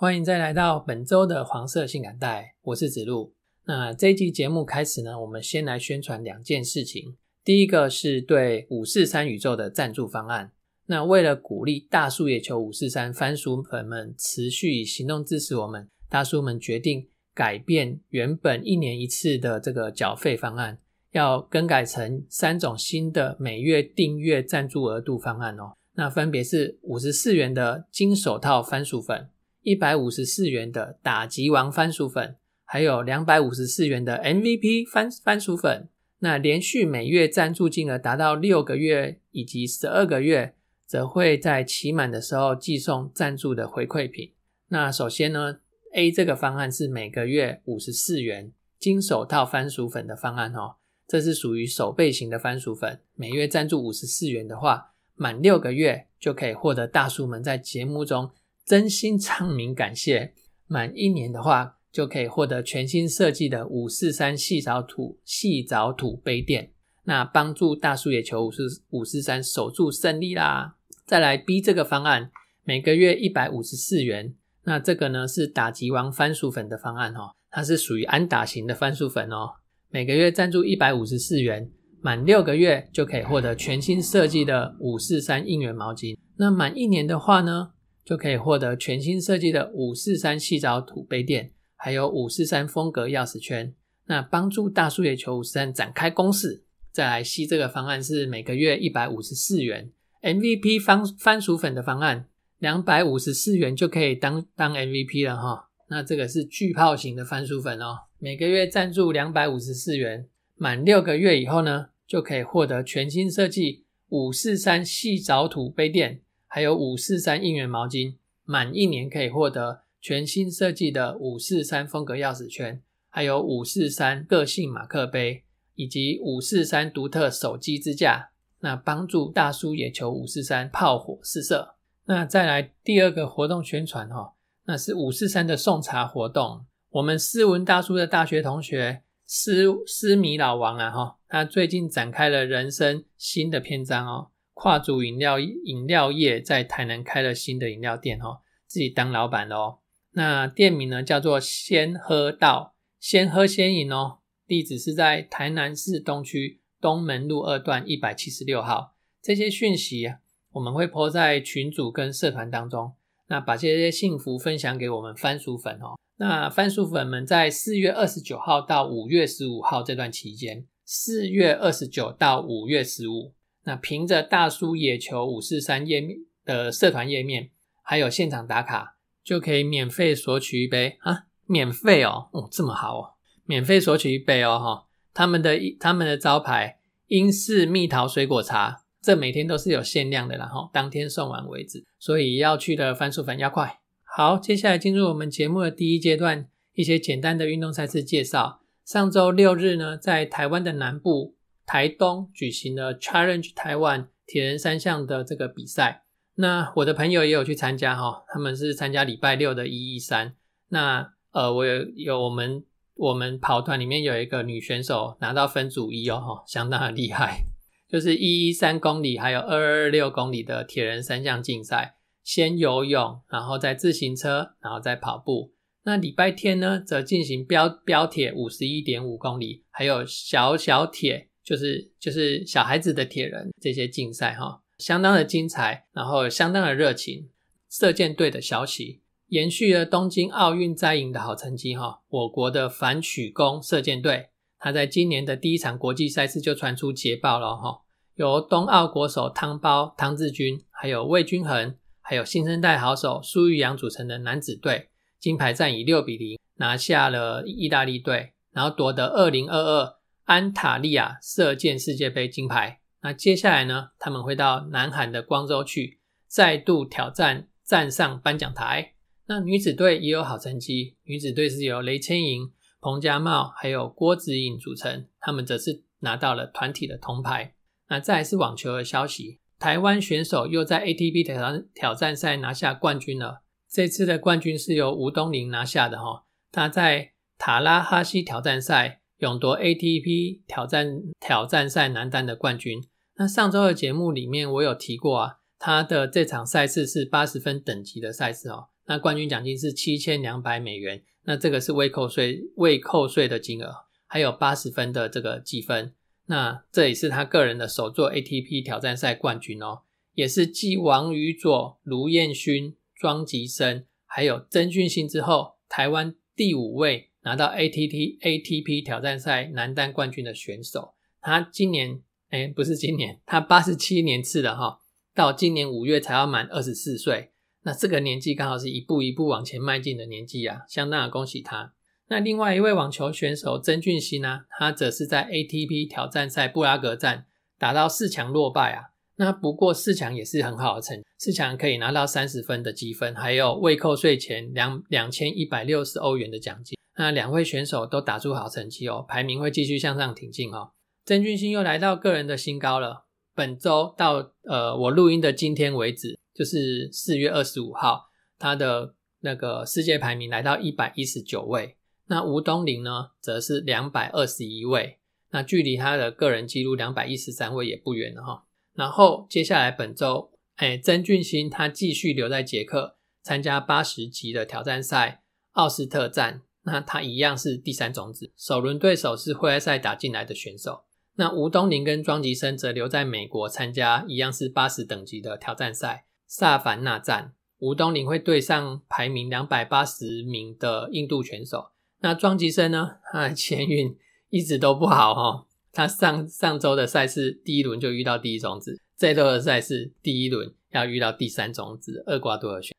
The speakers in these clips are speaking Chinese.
欢迎再来到本周的黄色性感带，我是子路。那这一集节目开始呢，我们先来宣传两件事情。第一个是对五四三宇宙的赞助方案。那为了鼓励大叔野球五四三番薯粉们持续以行动支持我们，大叔们决定改变原本一年一次的这个缴费方案，要更改成三种新的每月订阅赞助额度方案哦。那分别是五十四元的金手套番薯粉。一百五十四元的打击王番薯粉，还有两百五十四元的 MVP 番番薯粉。那连续每月赞助金额达到六个月以及十二个月，则会在期满的时候寄送赞助的回馈品。那首先呢，A 这个方案是每个月五十四元金手套番薯粉的方案哦，这是属于手背型的番薯粉，每月赞助五十四元的话，满六个月就可以获得大叔们在节目中。真心唱名感谢，满一年的话就可以获得全新设计的五四三细藻土细藻土杯垫，那帮助大叔野球五四五四三守住胜利啦！再来 B 这个方案，每个月一百五十四元，那这个呢是打击王番薯粉的方案哦，它是属于安打型的番薯粉哦，每个月赞助一百五十四元，满六个月就可以获得全新设计的五四三应援毛巾，那满一年的话呢？就可以获得全新设计的五四三细藻土杯垫，还有五四三风格钥匙圈。那帮助大叔野球五四三展开攻势。再来吸这个方案是每个月一百五十四元，MVP 番番薯粉的方案，两百五十四元就可以当当 MVP 了哈。那这个是巨炮型的番薯粉哦，每个月赞助两百五十四元，满六个月以后呢，就可以获得全新设计五四三细藻土杯垫。还有五四三应援毛巾，满一年可以获得全新设计的五四三风格钥匙圈，还有五四三个性马克杯，以及五四三独特手机支架。那帮助大叔也求五四三炮火四射。那再来第二个活动宣传哈，那是五四三的送茶活动。我们斯文大叔的大学同学斯斯米老王啊哈，他最近展开了人生新的篇章哦。跨足饮料饮料业在台南开了新的饮料店哦，自己当老板喽。那店名呢叫做先喝道，先喝先饮哦。地址是在台南市东区东门路二段一百七十六号。这些讯息，我们会抛在群组跟社团当中。那把这些幸福分享给我们番薯粉哦。那番薯粉们在四月二十九号到五月十五号这段期间，四月二十九到五月十五。那凭着大叔野球五四三页面的社团页面，还有现场打卡，就可以免费索取一杯啊！免费哦，哦这么好哦，免费索取一杯哦哈！他们的他们的招牌英式蜜桃水果茶，这每天都是有限量的，然后当天送完为止，所以要去的番薯粉要快。好，接下来进入我们节目的第一阶段，一些简单的运动赛事介绍。上周六日呢，在台湾的南部。台东举行了 Challenge 台湾铁人三项的这个比赛，那我的朋友也有去参加哈，他们是参加礼拜六的一一三。那呃，我有有我们我们跑团里面有一个女选手拿到分组一哦哈，相当的厉害，就是一一三公里还有二二六公里的铁人三项竞赛，先游泳，然后再自行车，然后再跑步。那礼拜天呢，则进行标标铁五十一点五公里，还有小小铁。就是就是小孩子的铁人这些竞赛哈，相当的精彩，然后相当的热情。射箭队的小喜延续了东京奥运摘银的好成绩哈。我国的反曲弓射箭队，他在今年的第一场国际赛事就传出捷报了哈。由冬奥国手汤包汤志军，还有魏均衡，还有新生代好手苏玉阳组成的男子队，金牌战以六比零拿下了意大利队，然后夺得二零二二。安塔利亚射箭世界杯金牌，那接下来呢？他们会到南韩的光州去，再度挑战站上颁奖台。那女子队也有好成绩，女子队是由雷千莹、彭家茂还有郭子颖组成，他们则是拿到了团体的铜牌。那再是网球的消息，台湾选手又在 ATP 挑战挑战赛拿下冠军了。这次的冠军是由吴东林拿下的哈，他在塔拉哈西挑战赛勇夺 ATP 挑战挑战赛男单的冠军。那上周的节目里面我有提过啊，他的这场赛事是八十分等级的赛事哦，那冠军奖金是七千两百美元，那这个是未扣税未扣税的金额，还有八十分的这个积分。那这也是他个人的首座 ATP 挑战赛冠军哦，也是继王宇佐、卢彦勋、庄吉生还有曾俊欣之后，台湾第五位拿到 ATT ATP 挑战赛男单冠军的选手。他今年哎，不是今年，他八十七年次的哈，到今年五月才要满二十四岁。那这个年纪刚好是一步一步往前迈进的年纪啊，相当的恭喜他。那另外一位网球选手曾俊熙呢？他则是在 ATP 挑战赛布拉格站打到四强落败啊。那不过四强也是很好的成，四强可以拿到三十分的积分，还有未扣税前两两千一百六十欧元的奖金。那两位选手都打出好成绩哦，排名会继续向上挺进哦。曾俊熙又来到个人的新高了。本周到呃我录音的今天为止，就是四月二十五号，他的那个世界排名来到一百一十九位。那吴东林呢，则是两百二十一位，那距离他的个人纪录两百一十三位也不远了哈。然后接下来本周，哎，曾俊欣他继续留在捷克参加八十级的挑战赛奥斯特站，那他一样是第三种子，首轮对手是会赛打进来的选手。那吴东林跟庄吉生则留在美国参加一样是八十等级的挑战赛萨凡纳站，吴东林会对上排名两百八十名的印度选手。那庄吉生呢？他的前运一直都不好哈。他上上周的赛事第一轮就遇到第一种子，这周的赛事第一轮要遇到第三种子厄瓜多尔选。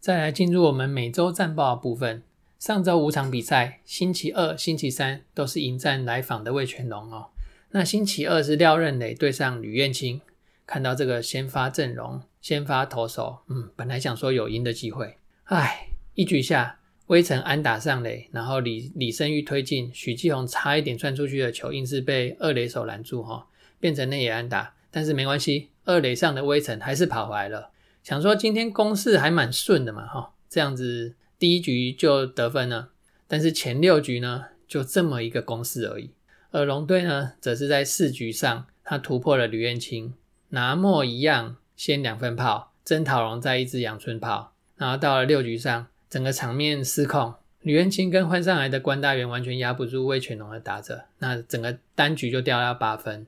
再来进入我们每周战报部分。上周五场比赛，星期二、星期三都是迎战来访的魏全龙哦。那星期二是廖任磊对上吕彦青。看到这个先发阵容、先发投手，嗯，本来想说有赢的机会，唉，一局下，威城安打上垒，然后李李胜玉推进，许继宏差一点窜出去的球，硬是被二垒手拦住哈，变成内野安打。但是没关系，二垒上的威城还是跑回来了。想说今天攻势还蛮顺的嘛，哈，这样子第一局就得分了。但是前六局呢，就这么一个攻势而已。而龙队呢，则是在四局上，他突破了吕彦青，拿莫一样先两分炮，曾桃龙再一支阳春炮。然后到了六局上，整个场面失控，吕彦青跟换上来的关大元完全压不住魏全龙的打者，那整个单局就掉到八分。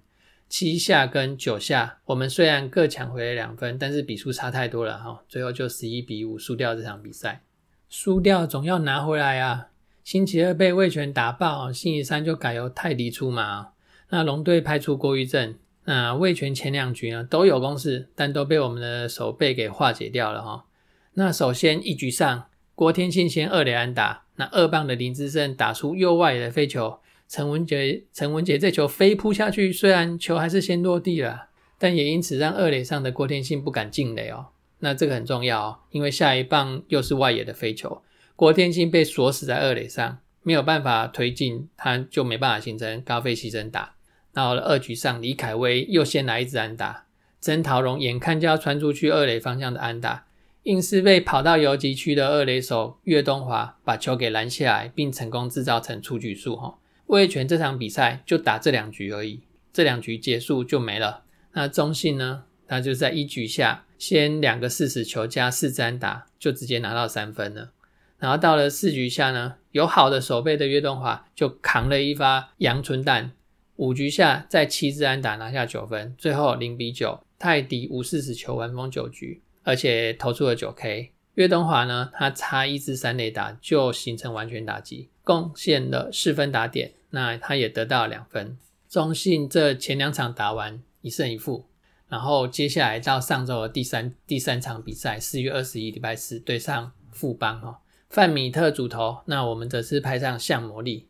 七下跟九下，我们虽然各抢回了两分，但是比数差太多了哈，最后就十一比五输掉这场比赛。输掉总要拿回来啊！星期二被魏权打爆，星期三就改由泰迪出马。那龙队派出郭玉正，那魏权前两局呢都有攻势，但都被我们的守备给化解掉了哈。那首先一局上，郭天庆先二垒安打，那二棒的林志胜打出右外的飞球。陈文杰，陈文杰这球飞扑下去，虽然球还是先落地了，但也因此让二垒上的郭天信不敢进垒哦。那这个很重要哦，因为下一棒又是外野的飞球，郭天信被锁死在二垒上，没有办法推进，他就没办法形成高飞牺牲打。到了二局上，李凯威又先来一支安打，曾桃荣眼看就要传出去二垒方向的安打，硬是被跑到游击区的二垒手岳东华把球给拦下来，并成功制造成出局数哈。魏权这场比赛就打这两局而已，这两局结束就没了。那中信呢？他就在一局下先两个四十球加四支安打，就直接拿到三分了。然后到了四局下呢，有好的守备的岳东华就扛了一发阳春弹。五局下再七支安打拿下九分，最后零比九，泰迪五四十球完封九局，而且投出了九 K。岳东华呢，他差一支三垒打就形成完全打击，贡献了四分打点，那他也得到两分。中信这前两场打完一胜一负，然后接下来到上周的第三第三场比赛，四月二十一礼拜四对上富邦哦，范米特主投，那我们则是派上向魔力。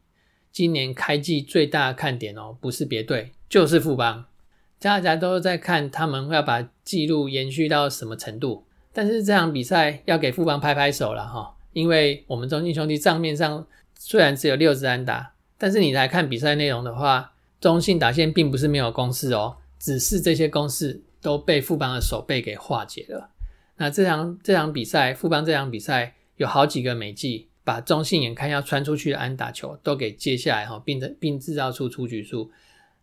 今年开季最大的看点哦，不是别队，就是富邦。大家都在看他们要把记录延续到什么程度，但是这场比赛要给富邦拍拍手了哈，因为我们中信兄弟账面上虽然只有六支安打，但是你来看比赛内容的话。中信打线并不是没有攻势哦，只是这些攻势都被富邦的守备给化解了。那这场这场比赛，富邦这场比赛有好几个美技，把中信眼看要穿出去的安打球都给接下来哈，并并制造出出局数。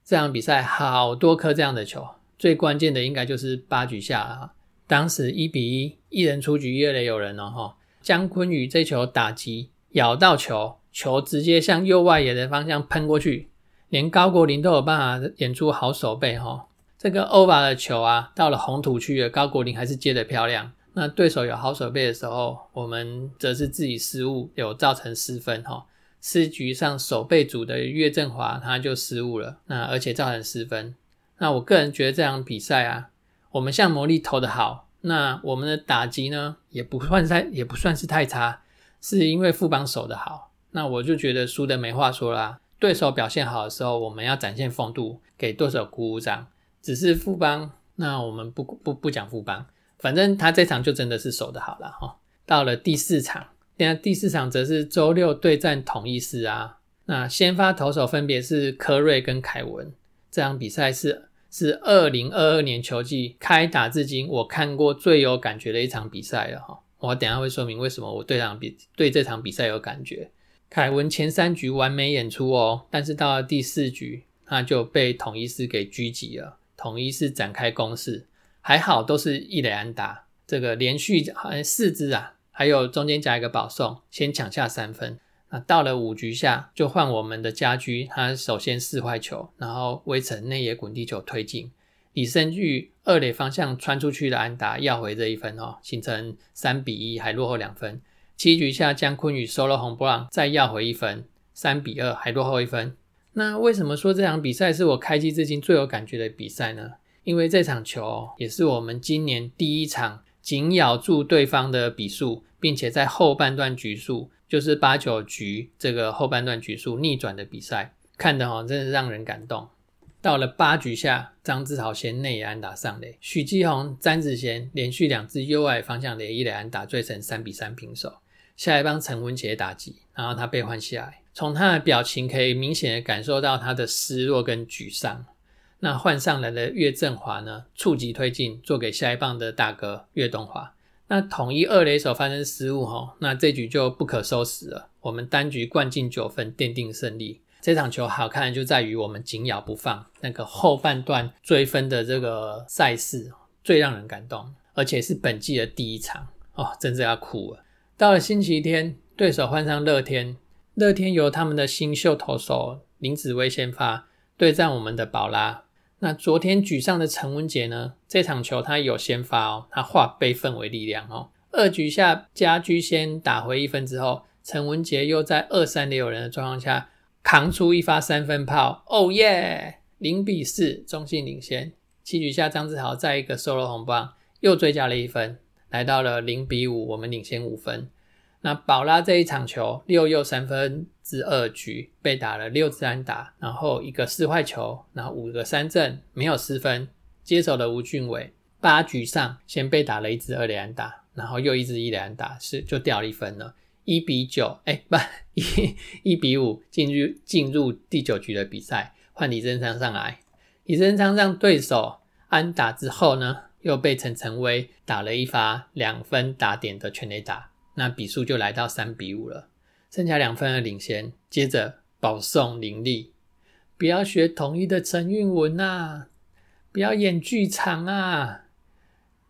这场比赛好多颗这样的球，最关键的应该就是八局下了。当时一比一，一人出局，一垒有人了哈。姜坤宇这球打击咬到球，球直接向右外野的方向喷过去。连高国林都有办法演出好手背哈，这个欧巴的球啊，到了红土区的高国林还是接得漂亮。那对手有好手背的时候，我们则是自己失误，有造成失分哈。四局上守备组的岳振华他就失误了，那而且造成失分。那我个人觉得这场比赛啊，我们像魔力投的好，那我们的打击呢也不算太也不算是太差，是因为副帮守的好。那我就觉得输的没话说啦。对手表现好的时候，我们要展现风度，给对手鼓鼓掌。只是副帮，那我们不不不讲副帮，反正他这场就真的是守的好了哈。到了第四场，那第四场则是周六对战统一师啊。那先发投手分别是科瑞跟凯文。这场比赛是是二零二二年球季开打至今我看过最有感觉的一场比赛了哈。我等下会说明为什么我对场比对这场比赛有感觉。凯文前三局完美演出哦，但是到了第四局，他就被统一师给狙击了。统一师展开攻势，还好都是一垒安打，这个连续好像四支啊，还有中间加一个保送，先抢下三分。那到了五局下，就换我们的家居，他首先四坏球，然后微成内野滚地球推进，李胜玉二垒方向穿出去的安达要回这一分哦，形成三比一，还落后两分。七局下，姜昆宇收了红布朗，再要回一分，三比二，还落后一分。那为什么说这场比赛是我开机至今最有感觉的比赛呢？因为这场球也是我们今年第一场紧咬住对方的比数，并且在后半段局数，就是八九局这个后半段局数逆转的比赛，看的哦，真是让人感动。到了八局下，张志豪先内野安打上垒，许继宏、詹子贤连续两支右外方向的一垒安打，追成三比三平手。下一棒陈文杰打击，然后他被换下来。从他的表情可以明显的感受到他的失落跟沮丧。那换上来的岳振华呢，触及推进，做给下一棒的大哥岳东华。那统一二垒手发生失误哈，那这局就不可收拾了。我们单局灌进九分，奠定胜利。这场球好看就在于我们紧咬不放，那个后半段追分的这个赛事最让人感动，而且是本季的第一场哦，真是要哭了。到了星期天，对手换上乐天，乐天由他们的新秀投手林子威先发对战我们的宝拉。那昨天举上的陈文杰呢？这场球他有先发哦，他化悲愤为力量哦。二局下家居先打回一分之后，陈文杰又在二三垒有人的状况下扛出一发三分炮，哦耶！零比四，中信领先。七局下张志豪再一个 solo 红棒，又追加了一分。来到了零比五，我们领先五分。那宝拉这一场球六又三分之二局被打了六支安打，然后一个四坏球，然后五个三振，没有失分。接手的吴俊伟八局上先被打了一支二连安打，然后又一支一连安打，是就掉了一分了。一比九，哎，不 一一比五进入进入第九局的比赛，换李正昌上来。李正昌让对手安打之后呢？又被陈晨威打了一发两分打点的全垒打，那比数就来到三比五了，剩下两分的领先。接着保送林立，不要学统一的陈韵文啊，不要演剧场啊。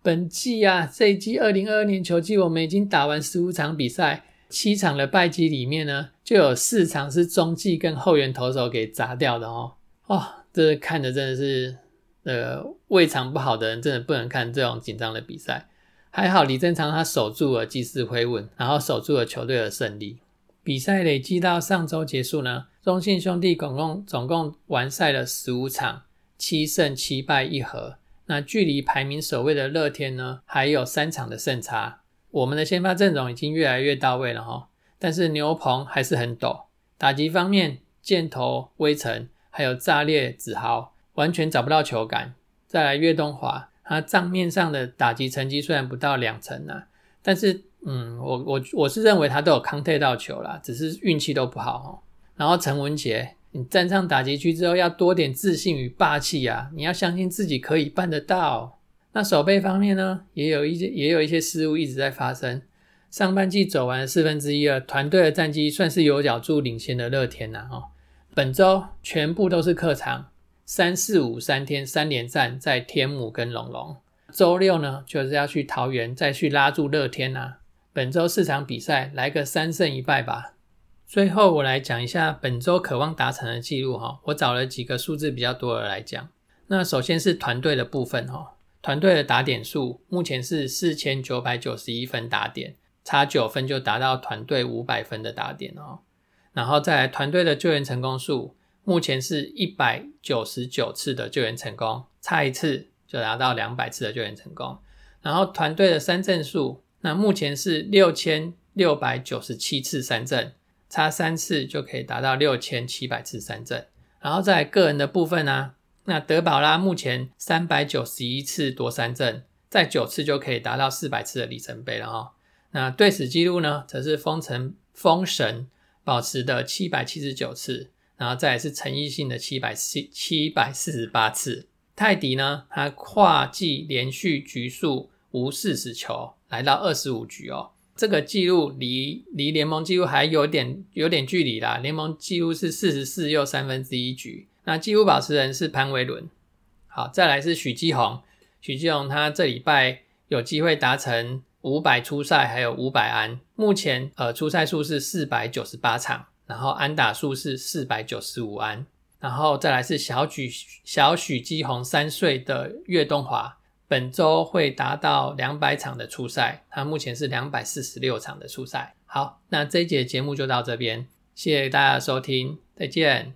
本季啊，这一季二零二二年球季，我们已经打完十五场比赛，七场的败绩里面呢，就有四场是中继跟后援投手给砸掉的哦。哦，这看着真的是。呃，胃肠不好的人真的不能看这种紧张的比赛。还好李正昌他守住了祭祀回稳，然后守住了球队的胜利。比赛累计到上周结束呢，中信兄弟总共总共完赛了十五场，七胜七败一和。那距离排名首位的乐天呢，还有三场的胜差。我们的先发阵容已经越来越到位了哈，但是牛棚还是很陡。打击方面，箭头微尘还有炸裂子豪完全找不到球感。再来岳东华，他账面上的打击成绩虽然不到两成啊，但是嗯，我我我是认为他都有康退到球啦，只是运气都不好哦。然后陈文杰。你站上打击区之后，要多点自信与霸气啊！你要相信自己可以办得到。那守备方面呢，也有一些也有一些失误一直在发生。上半季走完四分之一了，团队的战绩算是有角助领先的乐天呐。哦，本周全部都是客场，三四五三天三连战在天母跟龙龙。周六呢，就是要去桃园再去拉住乐天呐。本周四场比赛来个三胜一败吧。最后，我来讲一下本周渴望达成的记录哈。我找了几个数字比较多的来讲。那首先是团队的部分哈，团队的打点数目前是四千九百九十一分打点，差九分就达到团队五百分的打点哦。然后再来团队的救援成功数，目前是一百九十九次的救援成功，差一次就达到两百次的救援成功。然后团队的三振数，那目前是六千六百九十七次三振。差三次就可以达到六千七百次三振，然后在个人的部分呢，那德保拉目前三百九十一次夺三振，在九次就可以达到四百次的里程碑了哈。那对史纪录呢，则是封神封神保持的七百七十九次，然后再是陈奕迅的七百七七百四十八次。泰迪呢，他跨季连续局数无四十球，来到二十五局哦。这个记录离离联盟记录还有点有点距离啦。联盟记录是四十四又三分之一局，那纪录保持人是潘维伦。好，再来是许基宏，许基宏他这礼拜有机会达成五百初赛，还有五百安。目前呃初赛数是四百九十八场，然后安打数是四百九十五安。然后再来是小许小许基宏三岁的岳东华。本周会达到两百场的初赛，他目前是两百四十六场的初赛。好，那这一节节目就到这边，谢谢大家收听，再见。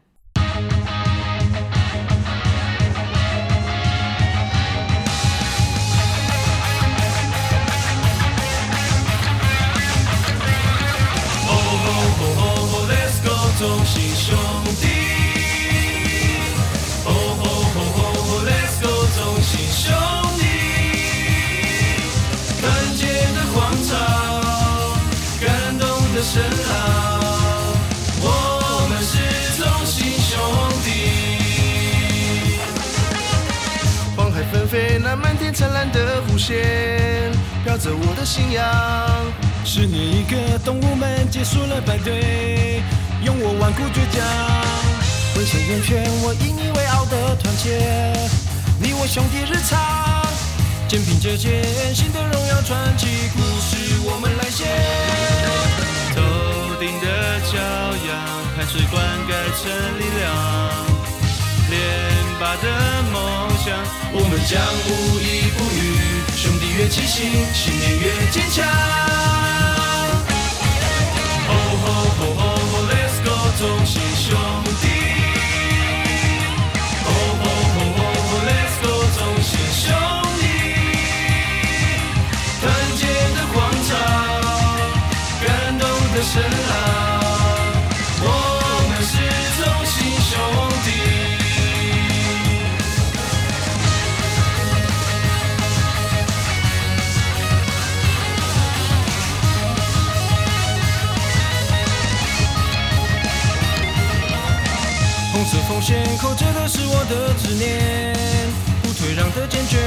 深浪，我们是中心兄弟。黄海纷飞，那漫天灿烂的弧线，飘着我的信仰。十年一个，动物们结束了排队，用我顽固倔强，浑身圆圈，我引以为傲的团结，你我兄弟日常，肩并着肩，新的荣耀传奇故事，我们来写。头顶的骄阳，汗水灌溉成力量，连拔的梦想，我们将无依不语。兄弟越齐心，信念越坚强。感动的声。奉献，扣着的是我的执念，不退让的坚决。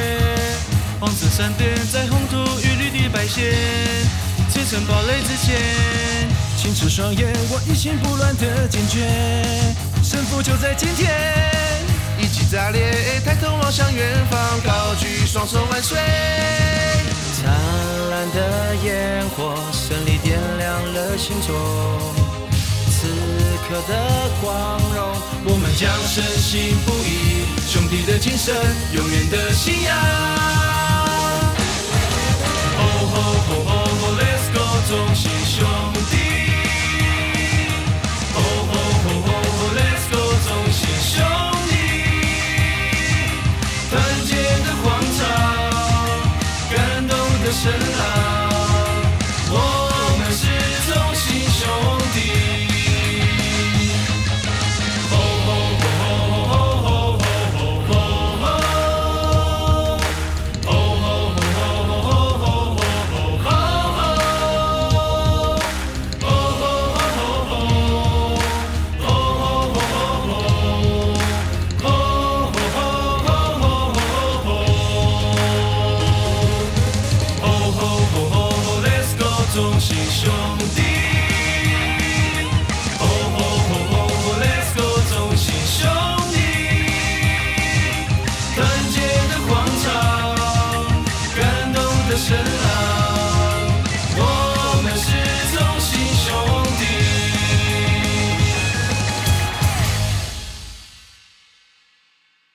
黄色闪电在红土与绿地摆线，砌成堡垒之前，清澈双眼，我一心不乱的坚决。胜负就在今天，一起炸裂，抬头望向远方，高举双手万岁。灿烂的烟火，胜利点亮了心中。此刻的光荣，我们将深信不疑，兄弟的精神，永远的信仰。吼吼吼吼总是。